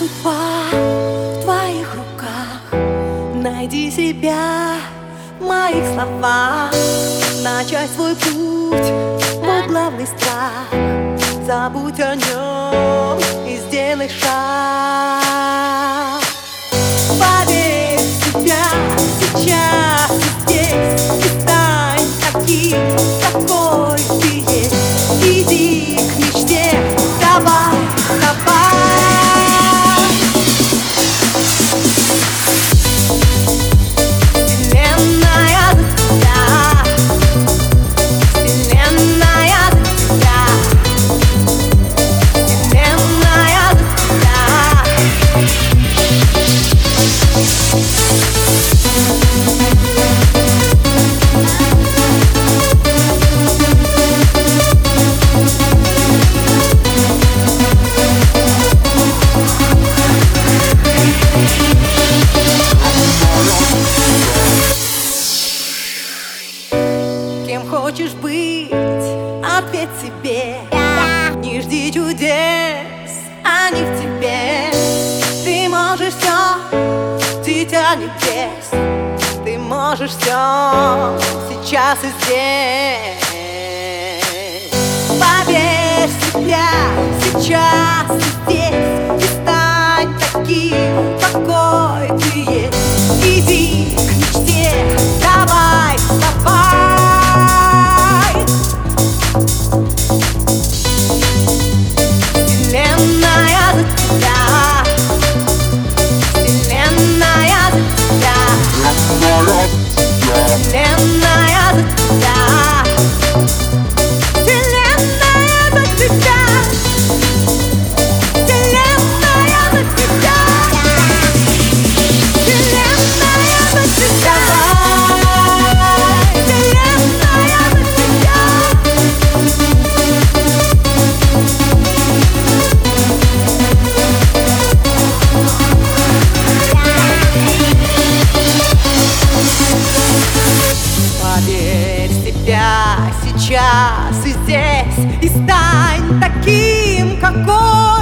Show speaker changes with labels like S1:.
S1: Судьба в твоих руках. Найди себя в моих словах. Начать свой путь, мой главный страх. Забудь о нем и сделай шаг. В себя сейчас и здесь. И стань таким, какой хочешь быть, ответь себе. Не жди чудес, они в тебе. Ты можешь все, дитя небес Ты можешь все, сейчас и здесь. Поверь себя, сейчас сейчас и здесь И стань таким, какой